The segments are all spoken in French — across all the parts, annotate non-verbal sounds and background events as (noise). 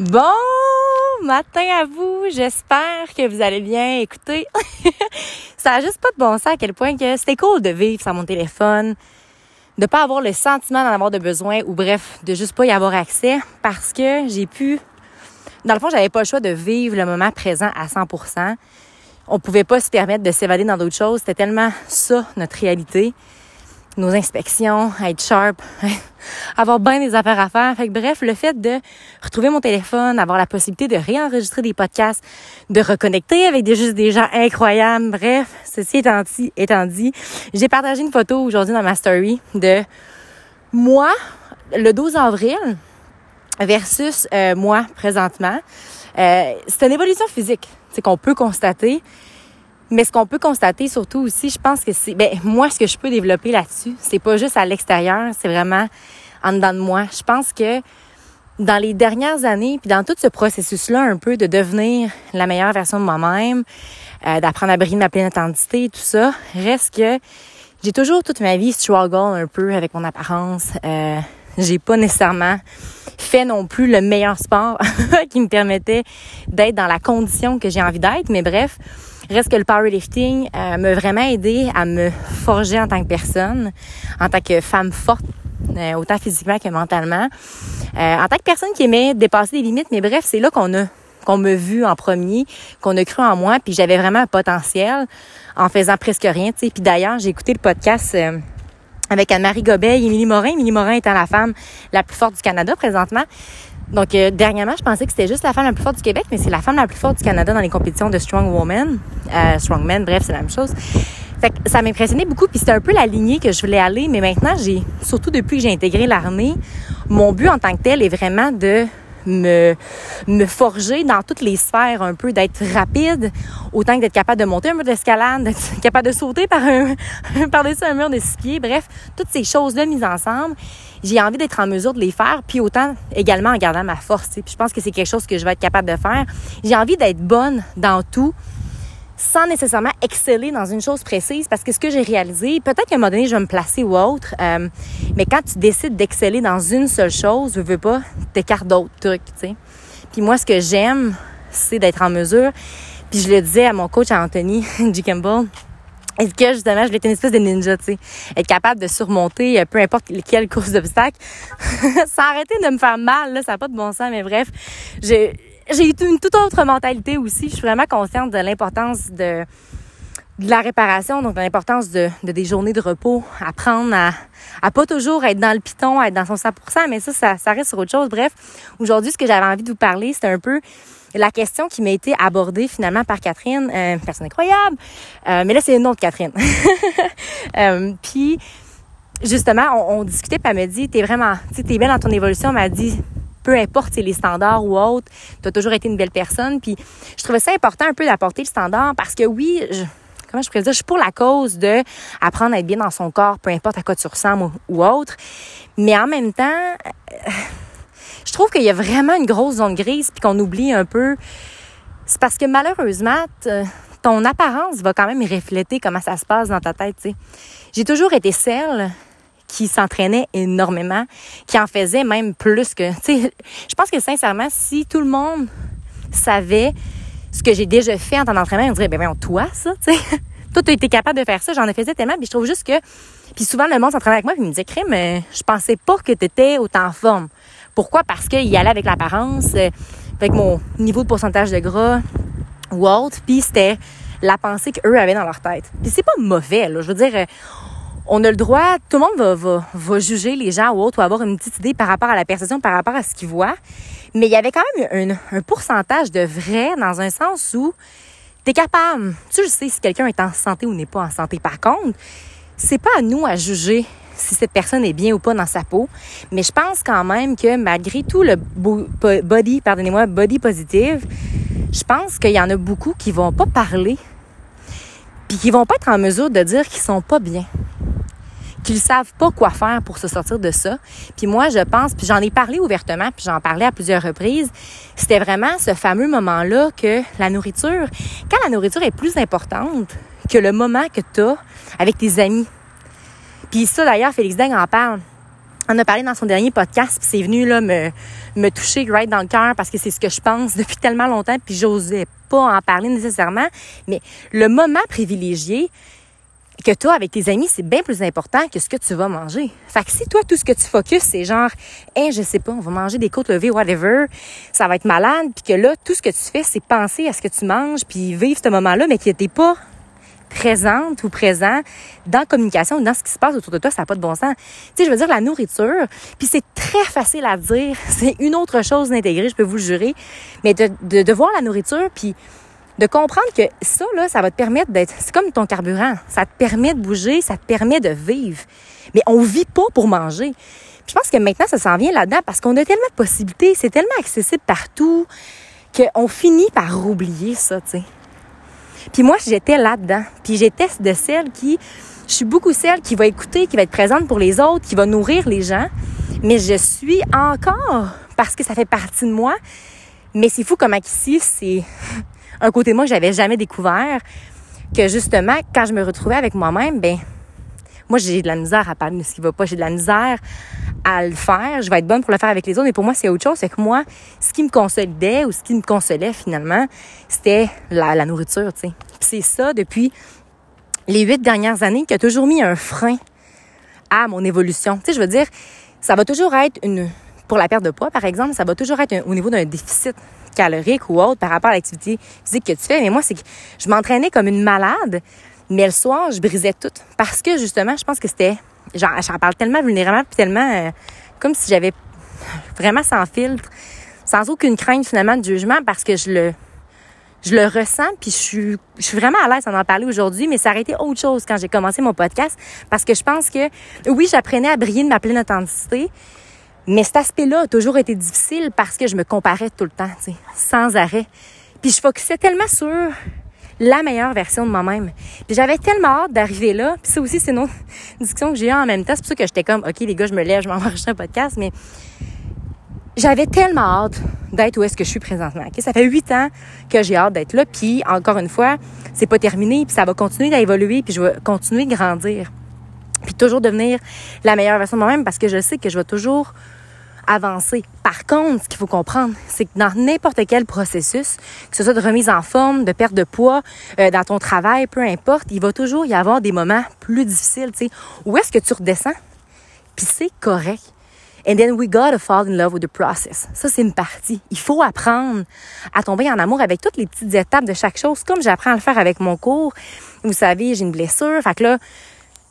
Bon matin à vous, j'espère que vous allez bien. Écoutez, (laughs) ça a juste pas de bon sens à quel point que c'était cool de vivre sans mon téléphone, de pas avoir le sentiment d'en avoir de besoin ou bref, de juste pas y avoir accès parce que j'ai pu dans le fond, j'avais pas le choix de vivre le moment présent à 100%. On pouvait pas se permettre de s'évader dans d'autres choses, c'était tellement ça notre réalité nos inspections, être sharp, (laughs) avoir bien des affaires à faire. Fait que bref, le fait de retrouver mon téléphone, avoir la possibilité de réenregistrer des podcasts, de reconnecter avec des, juste des gens incroyables. Bref, ceci étant dit, étant dit j'ai partagé une photo aujourd'hui dans ma story de moi, le 12 avril, versus euh, moi présentement. Euh, c'est une évolution physique, c'est qu'on peut constater. Mais ce qu'on peut constater surtout aussi, je pense que c'est, ben, moi, ce que je peux développer là-dessus, c'est pas juste à l'extérieur, c'est vraiment en dedans de moi. Je pense que dans les dernières années, puis dans tout ce processus-là, un peu de devenir la meilleure version de moi-même, euh, d'apprendre à briller ma pleine identité, tout ça, reste que j'ai toujours toute ma vie struggle un peu avec mon apparence. Euh, j'ai pas nécessairement fait non plus le meilleur sport (laughs) qui me permettait d'être dans la condition que j'ai envie d'être, mais bref, Reste que le powerlifting euh, m'a vraiment aidé à me forger en tant que personne, en tant que femme forte, euh, autant physiquement que mentalement, euh, en tant que personne qui aimait dépasser des limites. Mais bref, c'est là qu'on a qu'on m'a vu en premier, qu'on a cru en moi, puis j'avais vraiment un potentiel en faisant presque rien. sais. Puis d'ailleurs, j'ai écouté le podcast avec Anne-Marie Gobet et Émilie Morin. Émilie Morin étant la femme la plus forte du Canada présentement. Donc, euh, dernièrement, je pensais que c'était juste la femme la plus forte du Québec, mais c'est la femme la plus forte du Canada dans les compétitions de Strong Woman. Euh, Strongman, bref, c'est la même chose. Fait que ça m'impressionnait beaucoup, puis c'était un peu la lignée que je voulais aller, mais maintenant, j'ai, surtout depuis que j'ai intégré l'armée, mon but en tant que tel est vraiment de me, me forger dans toutes les sphères un peu, d'être rapide, autant que d'être capable de monter un mur d'escalade, d'être (laughs) capable de sauter par un, (laughs) par-dessus un mur de. Bref, toutes ces choses-là mises ensemble, j'ai envie d'être en mesure de les faire, puis autant également en gardant ma force. Puis je pense que c'est quelque chose que je vais être capable de faire. J'ai envie d'être bonne dans tout, sans nécessairement exceller dans une chose précise, parce que ce que j'ai réalisé, peut-être qu'à un moment donné, je vais me placer ou autre, euh, mais quand tu décides d'exceller dans une seule chose, je veux pas, t'écartes d'autres trucs, tu sais. Puis moi, ce que j'aime, c'est d'être en mesure, puis je le disais à mon coach Anthony (laughs) G. Campbell, et que justement, je voulais être une espèce de ninja, tu sais. Être capable de surmonter euh, peu importe quelle (laughs) course d'obstacles (laughs) sans arrêter de me faire mal, là, ça n'a pas de bon sens, mais bref, j'ai j'ai eu une toute autre mentalité aussi. Je suis vraiment consciente de l'importance de, la réparation, donc de l'importance de, de, des journées de repos, apprendre à, à pas toujours être dans le piton, à être dans son 100%, mais ça, ça, reste sur autre chose. Bref, aujourd'hui, ce que j'avais envie de vous parler, c'était un peu la question qui m'a été abordée finalement par Catherine, euh, personne incroyable, euh, mais là, c'est une autre Catherine. (laughs) euh, puis, justement, on, discutait, puis elle me dit, t'es vraiment, tu sais, t'es belle dans ton évolution, elle m'a dit, peu importe les standards ou autres, tu as toujours été une belle personne. Puis je trouvais ça important un peu d'apporter le standard parce que oui, je, comment je pourrais dire, je suis pour la cause de apprendre à être bien dans son corps, peu importe à quoi tu ressembles ou, autre. Mais en même temps, euh, je trouve qu'il y a vraiment une grosse zone grise puis qu'on oublie un peu. C'est parce que malheureusement, ton apparence va quand même refléter comment ça se passe dans ta tête. J'ai toujours été celle qui s'entraînait énormément, qui en faisait même plus que, je pense que sincèrement, si tout le monde savait ce que j'ai déjà fait en temps d'entraînement, on dirait, ben, ben toi, ça, tu sais, (laughs) toi, tu as été capable de faire ça, j'en ai fait tellement, puis je trouve juste que, puis souvent, le monde s'entraînait avec moi, puis il me disait, crème, mais je pensais pas que tu étais autant en forme. Pourquoi? Parce qu'il allait avec l'apparence, euh, avec mon niveau de pourcentage de gras ou autre, puis c'était la pensée qu'eux avaient dans leur tête. Puis c'est pas mauvais. Je veux dire, on a le droit, tout le monde va, va, va, juger les gens ou autres ou avoir une petite idée par rapport à la perception, par rapport à ce qu'ils voient. Mais il y avait quand même un, un pourcentage de vrai dans un sens où tu es capable, tu le sais si quelqu'un est en santé ou n'est pas en santé. Par contre, c'est pas à nous à juger si cette personne est bien ou pas dans sa peau. Mais je pense quand même que malgré tout le body, pardonnez-moi, body positive, je pense qu'il y en a beaucoup qui vont pas parler puis qui vont pas être en mesure de dire qu'ils sont pas bien qu'ils savent pas quoi faire pour se sortir de ça. Puis moi, je pense, puis j'en ai parlé ouvertement, puis j'en parlais à plusieurs reprises, c'était vraiment ce fameux moment-là que la nourriture, quand la nourriture est plus importante que le moment que tu as avec tes amis. Puis ça, d'ailleurs, Félix Deng en parle. en a parlé dans son dernier podcast, puis c'est venu là me, me toucher right dans le cœur parce que c'est ce que je pense (laughs) depuis tellement longtemps, puis j'osais pas en parler nécessairement. Mais le moment privilégié que toi avec tes amis, c'est bien plus important que ce que tu vas manger. Fait que si toi, tout ce que tu focuses, c'est genre, hein, je sais pas, on va manger des côtes levées, whatever, ça va être malade, puis que là, tout ce que tu fais, c'est penser à ce que tu manges, puis vivre ce moment-là, mais que t'es pas présente ou présent dans la communication, dans ce qui se passe autour de toi, ça n'a pas de bon sens. Tu sais, je veux dire, la nourriture, puis c'est très facile à dire, (laughs) c'est une autre chose d'intégrer, je peux vous le jurer, mais de, de, de voir la nourriture, puis de comprendre que ça, là, ça va te permettre d'être, c'est comme ton carburant, ça te permet de bouger, ça te permet de vivre. Mais on vit pas pour manger. Puis je pense que maintenant, ça s'en vient là-dedans parce qu'on a tellement de possibilités, c'est tellement accessible partout qu'on finit par oublier ça, tu sais. Puis moi, j'étais là-dedans. Puis j'étais de celle qui, je suis beaucoup celle qui va écouter, qui va être présente pour les autres, qui va nourrir les gens. Mais je suis encore, parce que ça fait partie de moi. Mais c'est fou comment ici, c'est un côté moi que j'avais jamais découvert. Que justement, quand je me retrouvais avec moi-même, ben, moi, j'ai de la misère à parler de ce qui va pas. J'ai de la misère à le faire. Je vais être bonne pour le faire avec les autres. Mais pour moi, c'est autre chose. C'est que moi, ce qui me consolidait ou ce qui me consolait finalement, c'était la, la nourriture, tu sais. c'est ça depuis les huit dernières années qui a toujours mis un frein à mon évolution. Tu sais, je veux dire, ça va toujours être une, pour la perte de poids, par exemple, ça va toujours être au niveau d'un déficit calorique ou autre par rapport à l'activité physique que tu fais. Mais moi, c'est que je m'entraînais comme une malade, mais le soir, je brisais tout. Parce que, justement, je pense que c'était, j'en parle tellement vulnérablement, puis tellement euh, comme si j'avais vraiment sans filtre, sans aucune crainte finalement de jugement, parce que je le, je le ressens, puis je suis, je suis vraiment à l'aise d'en parler aujourd'hui, mais ça aurait été autre chose quand j'ai commencé mon podcast, parce que je pense que, oui, j'apprenais à briller de ma pleine authenticité, mais cet aspect-là a toujours été difficile parce que je me comparais tout le temps, sans arrêt. Puis je focusais tellement sur la meilleure version de moi-même. Puis j'avais tellement hâte d'arriver là. Puis ça aussi, c'est une autre (laughs) discussion que j'ai eue en même temps. C'est pour ça que j'étais comme, OK, les gars, je me lève, je m'enregistre un podcast. Mais j'avais tellement hâte d'être où est-ce que je suis présentement. Okay? Ça fait huit ans que j'ai hâte d'être là. Puis encore une fois, c'est pas terminé. Puis ça va continuer d'évoluer. Puis je vais continuer de grandir. Puis toujours devenir la meilleure version de moi-même parce que je sais que je vais toujours avancer. Par contre, ce qu'il faut comprendre, c'est que dans n'importe quel processus, que ce soit de remise en forme, de perte de poids, euh, dans ton travail, peu importe, il va toujours y avoir des moments plus difficiles, sais. Où est-ce que tu redescends? Puis c'est correct. And then we gotta fall in love with the process. Ça, c'est une partie. Il faut apprendre à tomber en amour avec toutes les petites étapes de chaque chose, comme j'apprends à le faire avec mon cours. Vous savez, j'ai une blessure. Fait que là,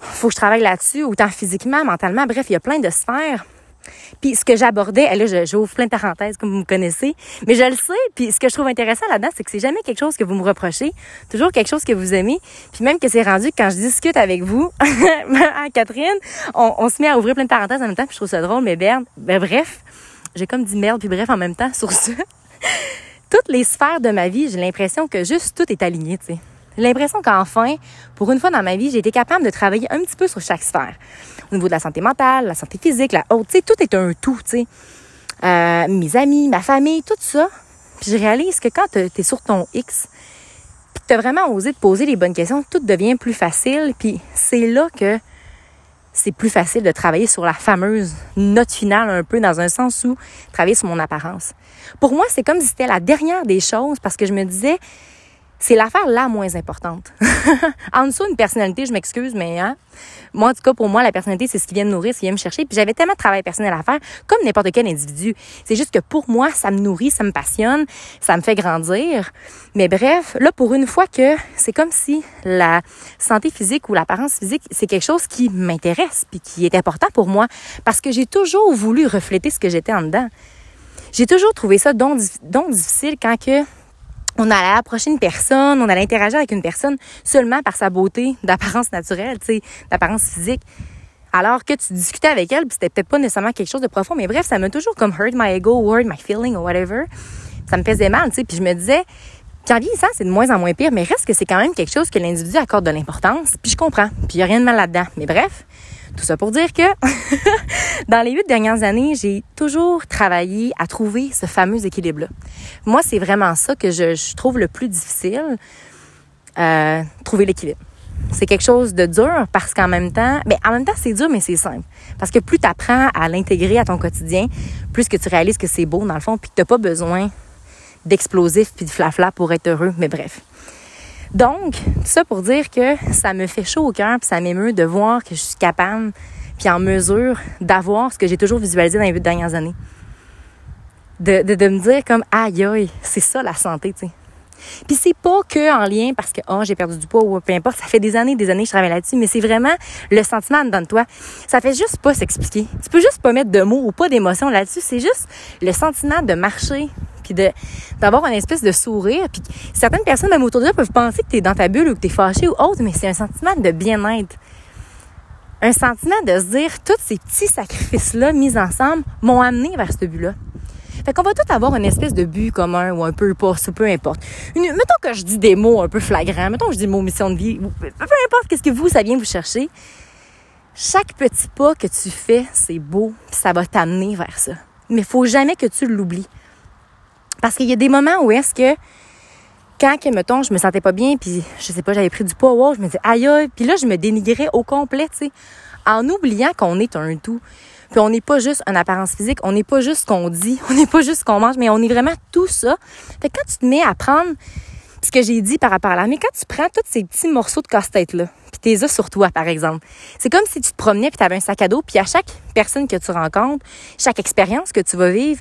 faut que je travaille là-dessus, autant physiquement, mentalement. Bref, il y a plein de sphères. Puis ce que j'abordais, là, j'ouvre plein de parenthèses, comme vous me connaissez, mais je le sais. Puis ce que je trouve intéressant là-dedans, c'est que c'est jamais quelque chose que vous me reprochez, toujours quelque chose que vous aimez. Puis même que c'est rendu quand je discute avec vous, (laughs) Catherine, on, on, se met à ouvrir plein de parenthèses en même temps, puis je trouve ça drôle, mais ben, ben bref, j'ai comme dit merde, puis bref en même temps (laughs) sur ça. Toutes les sphères de ma vie, j'ai l'impression que juste tout est aligné, tu sais. L'impression qu'enfin, pour une fois dans ma vie, j'ai été capable de travailler un petit peu sur chaque sphère. Au niveau de la santé mentale, la santé physique, la haute, tout est un tout, tu sais. Euh, mes amis, ma famille, tout ça. Puis je réalise que quand tu es sur ton X, puis tu as vraiment osé te poser les bonnes questions, tout devient plus facile. Puis c'est là que c'est plus facile de travailler sur la fameuse note finale un peu dans un sens où travailler sur mon apparence. Pour moi, c'est comme si c'était la dernière des choses parce que je me disais, c'est l'affaire la moins importante. (laughs) en dessous, une personnalité, je m'excuse, mais hein, moi, en tout cas, pour moi, la personnalité, c'est ce qui vient me nourrir, ce qui vient me chercher. Puis j'avais tellement de travail personnel à faire, comme n'importe quel individu. C'est juste que pour moi, ça me nourrit, ça me passionne, ça me fait grandir. Mais bref, là, pour une fois que c'est comme si la santé physique ou l'apparence physique, c'est quelque chose qui m'intéresse, puis qui est important pour moi, parce que j'ai toujours voulu refléter ce que j'étais en dedans. J'ai toujours trouvé ça donc, donc difficile quand que on allait approcher une personne, on allait interagir avec une personne seulement par sa beauté (laughs) d'apparence naturelle, d'apparence physique. Alors que tu discutais avec elle, c'était peut-être pas nécessairement quelque chose de profond, mais bref, ça m'a toujours comme hurt my ego, hurt my feeling or whatever. Ça me faisait mal, tu sais, puis je me disais, puis en vieillissant, c'est de moins en moins pire, mais reste que c'est quand même quelque chose que l'individu accorde de l'importance, puis je comprends, puis il y a rien de mal là-dedans. Mais bref, tout ça pour dire que (laughs) dans les huit dernières années, j'ai toujours travaillé à trouver ce fameux équilibre-là. Moi, c'est vraiment ça que je, trouve le plus difficile, euh, trouver l'équilibre. c'est quelque chose de dur parce qu'en même temps, ben en même temps c'est dur mais c'est simple. Parce que plus tu apprends à l'intégrer à ton quotidien, plus que tu réalises que c'est beau dans le fond puis que tu pas besoin d'explosifs puis de flafla pour être heureux, mais bref. Donc, tout ça pour dire que ça me fait chaud au cœur puis ça m'émeut de voir que je suis capable puis en mesure d'avoir ce que j'ai toujours visualisé dans les dernières années. De, me dire comme aïe aïe, c'est ça la santé, tu sais. Puis c'est pas que en lien parce que oh, j'ai perdu du poids ou peu importe, ça fait des années des années que je travaille là-dessus, mais c'est vraiment le sentiment dedans de toi. Ça fait juste pas s'expliquer. Tu peux juste pas mettre de mots ou pas d'émotion là-dessus, c'est juste le sentiment de marcher puis d'avoir une espèce de sourire puis certaines personnes même autour de toi peuvent penser que tu es dans ta bulle ou que tu es fâché ou autre, mais c'est un sentiment de bien-être. Un sentiment de se dire tous ces petits sacrifices là mis ensemble m'ont amené vers ce but-là. Fait qu'on va tous avoir une espèce de but commun ou un peu pas, peu importe. Mettons que je dis des mots un peu flagrants, mettons que je dis le mot mission de vie, peu importe qu'est-ce que vous, ça vient vous chercher. Chaque petit pas que tu fais, c'est beau, puis ça va t'amener vers ça. Mais faut jamais que tu l'oublies. Parce qu'il y a des moments où est-ce que quand, que, mettons, je me sentais pas bien, puis je sais pas, j'avais pris du poids, wow, je me disais, aïe, aïe, puis là, je me dénigrais au complet, tu sais, en oubliant qu'on est un tout. Puis on n'est pas juste une apparence physique, on n'est pas juste ce qu'on dit, (laughs) on n'est pas juste ce qu'on mange, mais on est vraiment tout ça. Fait que quand tu te mets à prendre ce que j'ai dit par rapport à là, mais quand tu prends tous ces petits morceaux de casse-tête là, puis t'es sur toi par exemple, c'est comme si tu te promenais puis avais un sac à dos, puis à chaque personne que tu rencontres, chaque expérience que tu vas vivre,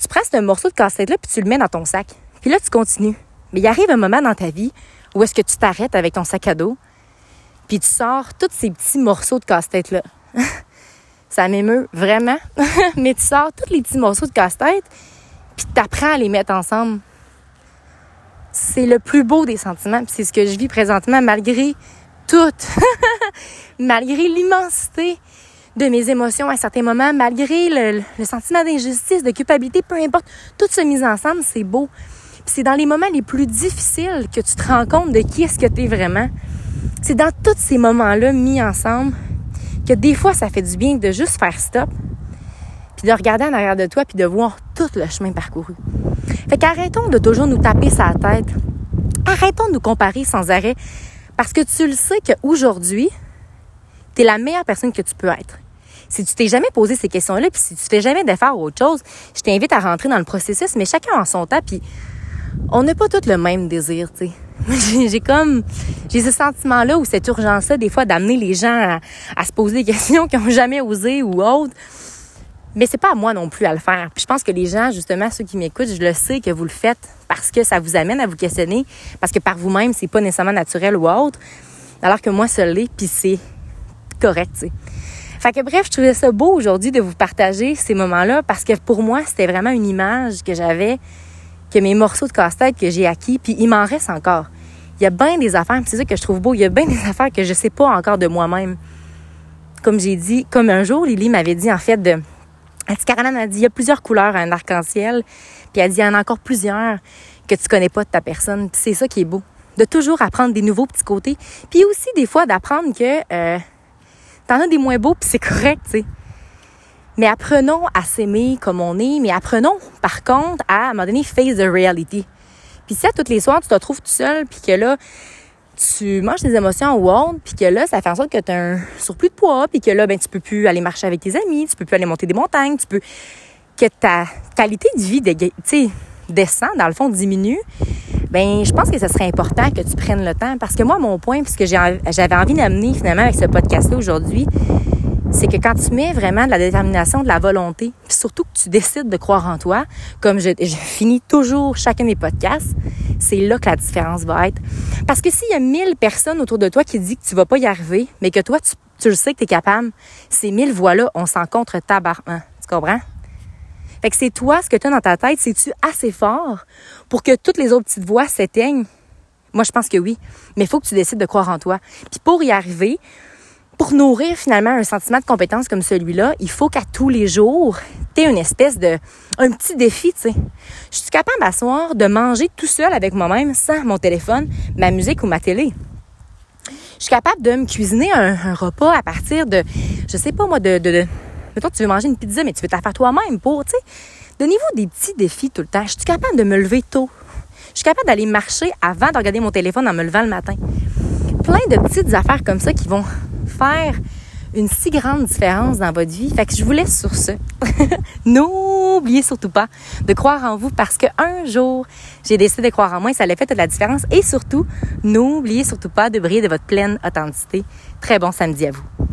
tu prends ce morceau de casse-tête là puis tu le mets dans ton sac. Puis là tu continues. Mais il arrive un moment dans ta vie où est-ce que tu t'arrêtes avec ton sac à dos, puis tu sors tous ces petits morceaux de casse-tête là. (laughs) ça m'émeut vraiment. (laughs) Mais tu sors tous les petits morceaux de casse-tête, puis tu apprends à les mettre ensemble. C'est le plus beau des sentiments, puis c'est ce que je vis présentement malgré tout, (laughs) malgré l'immensité de mes émotions à certains moments, malgré le, sentiment d'injustice, de culpabilité, peu importe, tout ça mis ensemble, c'est beau. C'est dans les moments les plus difficiles que tu te rends compte de qui est-ce que tu es vraiment. C'est dans tous ces moments-là mis ensemble que des fois, ça fait du bien de juste faire stop, puis de regarder en arrière de toi, puis de voir tout le chemin parcouru. Fait qu'arrêtons de toujours nous taper sa tête. Arrêtons de nous comparer sans arrêt, parce que tu le sais qu'aujourd'hui, tu es la meilleure personne que tu peux être. Si tu t'es jamais posé ces questions-là, puis si tu fais jamais d'efforts ou autre chose, je t'invite à rentrer dans le processus, mais chacun en son temps, puis on n'a pas tous le même désir, tu sais. (laughs) j'ai comme j'ai ce sentiment là ou cette urgence là des fois d'amener les gens à, se poser des (laughs) questions qu'ils n'ont jamais osé ou autre mais c'est pas à moi non plus à le faire. Puis je pense que les gens justement ceux qui m'écoutent je le sais que vous le faites parce que ça vous amène à vous questionner parce que par vous-même c'est pas nécessairement naturel ou autre alors que moi ça l'est puis c'est correct tu sais fait que bref, je trouvais ça beau aujourd'hui de vous partager ces moments-là parce que pour moi, c'était vraiment une image que j'avais que mes morceaux de casse-tête que j'ai acquis, puis il m'en reste encore. Il y a bien des affaires, c'est ça que je trouve beau, il y a bien des (laughs) affaires que je sais pas encore de moi-même. Comme j'ai dit, comme un jour, Lily m'avait dit en fait de... Elle dit, Caroline a dit, il y a plusieurs couleurs à un arc-en-ciel, puis elle dit, il y en a encore plusieurs que tu connais pas de ta personne. c'est ça qui est beau. De toujours apprendre des nouveaux petits côtés. Puis aussi, des fois, d'apprendre que euh, t'en as des moins beaux, puis c'est correct, tu sais. Mais apprenons à s'aimer comme on est, mais apprenons, par contre, à, à un moment donné, face the reality. Puis si à toutes les soirs, tu te trouves tout seul, puis que là, tu manges tes émotions ou autre, puis que là, ça fait en sorte que tu as un surplus de poids, puis que là, ben, tu peux plus aller marcher avec tes amis, tu peux plus aller monter des montagnes, tu peux... que ta qualité de vie, tu descend, dans le fond, diminue, ben je pense que ce serait important que tu prennes le temps. Parce que moi, mon point, puisque j'avais envie d'amener finalement avec ce podcast-là aujourd'hui, c'est que quand tu mets vraiment de la détermination, de la volonté, puis surtout que tu décides de croire en toi, comme je, finis toujours chacun des podcasts, c'est là que la différence va être. Parce que s'il y a mille personnes autour de toi qui disent que tu vas pas y arriver, mais que toi, tu, le sais que tu es capable, ces mille voix-là, on s'en contre tabarment. Tu comprends? Fait que c'est toi, ce que tu as dans ta tête, c'est-tu assez fort pour que toutes les autres petites voix s'éteignent? Moi, je pense que oui. Mais il faut que tu décides de croire en toi. Puis pour y arriver, pour nourrir finalement un sentiment de compétence comme celui-là, il faut qu'à tous les jours, tu aies une espèce de un petit défi, tu sais. Je suis capable d'asseoir, de manger tout seul avec moi-même sans mon téléphone, ma musique ou ma télé. Je suis capable de me cuisiner un, repas à partir de, je sais pas moi, de mettons, tu veux manger une pizza, mais tu veux te la faire toi-même pour, tu sais. Donnez-vous des petits défis tout le temps. Je suis capable de me lever tôt. Je suis capable d'aller marcher avant de regarder mon téléphone en me levant le matin plein de petites affaires comme ça qui vont faire une si grande différence dans votre vie. Fait que je vous laisse sur ce. (laughs) N'oubliez surtout pas de croire en vous parce qu'un jour, j'ai décidé de croire en moi et ça a fait toute la différence. Et surtout, n'oubliez surtout pas de briller de votre pleine authenticité. Très bon samedi à vous.